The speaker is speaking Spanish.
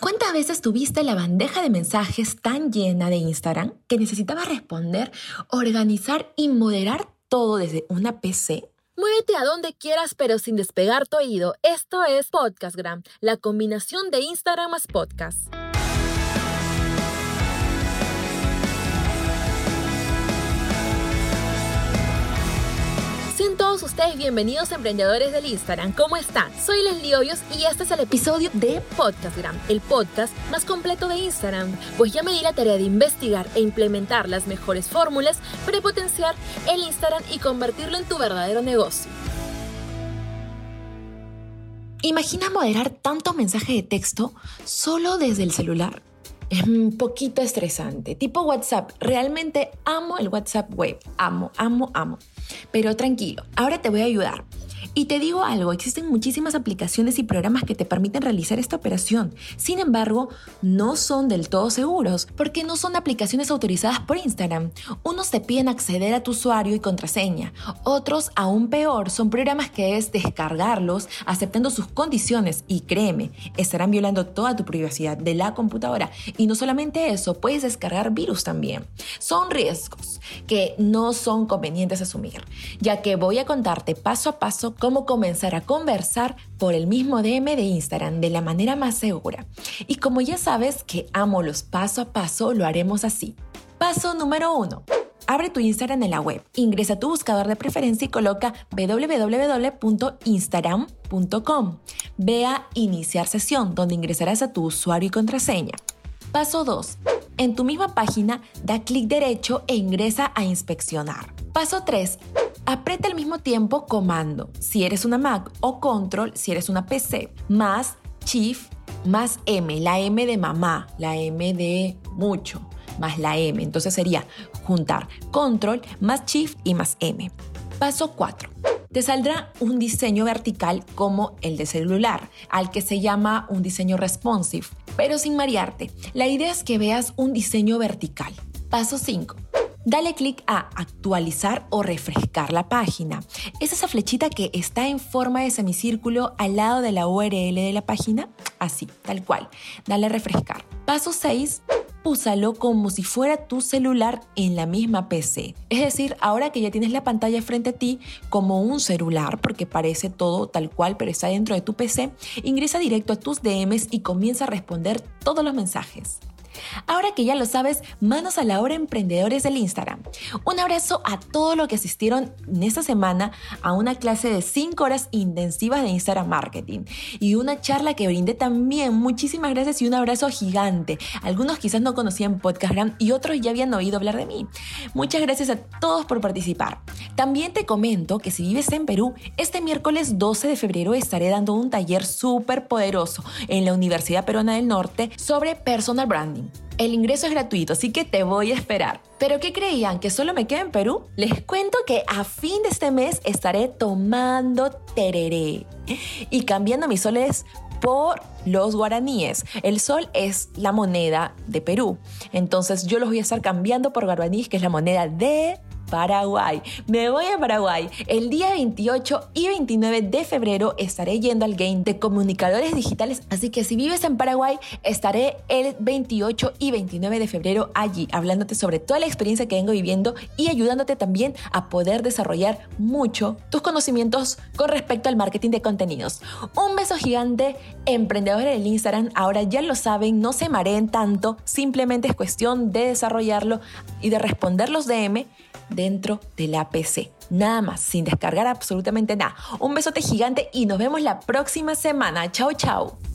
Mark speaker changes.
Speaker 1: ¿Cuántas veces tuviste la bandeja de mensajes tan llena de Instagram que necesitabas responder, organizar y moderar todo desde una PC?
Speaker 2: Muévete a donde quieras pero sin despegar tu oído. Esto es Podcastgram, la combinación de Instagram más podcast. Bienvenidos emprendedores del Instagram. ¿Cómo están? Soy Leslie Hoyos y este es el episodio de Podcastgram, el podcast más completo de Instagram. Pues ya me di la tarea de investigar e implementar las mejores fórmulas para potenciar el Instagram y convertirlo en tu verdadero negocio.
Speaker 1: Imagina moderar tantos mensajes de texto solo desde el celular. Es un poquito estresante. Tipo WhatsApp. Realmente amo el WhatsApp web. Amo, amo, amo. Pero tranquilo, ahora te voy a ayudar. Y te digo algo, existen muchísimas aplicaciones y programas que te permiten realizar esta operación. Sin embargo, no son del todo seguros porque no son aplicaciones autorizadas por Instagram. Unos te piden acceder a tu usuario y contraseña. Otros, aún peor, son programas que es descargarlos aceptando sus condiciones y créeme, estarán violando toda tu privacidad de la computadora. Y no solamente eso, puedes descargar virus también. Son riesgos que no son convenientes asumir, ya que voy a contarte paso a paso cómo comenzar a conversar por el mismo DM de Instagram de la manera más segura. Y como ya sabes que amo los paso a paso, lo haremos así. Paso número 1. Abre tu Instagram en la web, ingresa a tu buscador de preferencia y coloca www.instagram.com. Ve a Iniciar sesión, donde ingresarás a tu usuario y contraseña. Paso 2. En tu misma página, da clic derecho e ingresa a inspeccionar. Paso 3. Aprieta al mismo tiempo comando, si eres una Mac, o control, si eres una PC, más Shift, más M, la M de mamá, la M de mucho, más la M. Entonces sería juntar control más Shift y más M. Paso 4. Te saldrá un diseño vertical como el de celular, al que se llama un diseño responsive, pero sin marearte. La idea es que veas un diseño vertical. Paso 5 Dale clic a actualizar o refrescar la página. Es esa flechita que está en forma de semicírculo al lado de la URL de la página. Así, tal cual. Dale a refrescar. Paso 6 úsalo como si fuera tu celular en la misma PC. Es decir, ahora que ya tienes la pantalla frente a ti como un celular, porque parece todo tal cual, pero está dentro de tu PC, ingresa directo a tus DMs y comienza a responder todos los mensajes. Ahora que ya lo sabes, manos a la obra emprendedores del Instagram. Un abrazo a todos los que asistieron en esta semana a una clase de 5 horas intensivas de Instagram Marketing y una charla que brindé también. Muchísimas gracias y un abrazo gigante. Algunos quizás no conocían Podcastgram y otros ya habían oído hablar de mí. Muchas gracias a todos por participar. También te comento que si vives en Perú, este miércoles 12 de febrero estaré dando un taller súper poderoso en la Universidad Peruana del Norte sobre personal branding. El ingreso es gratuito, así que te voy a esperar. ¿Pero qué creían? ¿Que solo me quedo en Perú? Les cuento que a fin de este mes estaré tomando tereré y cambiando mis soles por los guaraníes. El sol es la moneda de Perú. Entonces yo los voy a estar cambiando por guaraníes, que es la moneda de Paraguay. Me voy a Paraguay. El día 28 y 29 de febrero estaré yendo al game de comunicadores digitales, así que si vives en Paraguay, estaré el 28 y 29 de febrero allí, hablándote sobre toda la experiencia que vengo viviendo y ayudándote también a poder desarrollar mucho tus conocimientos con respecto al marketing de contenidos. Un beso gigante, emprendedores del Instagram, ahora ya lo saben, no se mareen tanto, simplemente es cuestión de desarrollarlo y de responder los DM dentro de la PC. Nada más, sin descargar absolutamente nada. Un besote gigante y nos vemos la próxima semana. Chao, chao.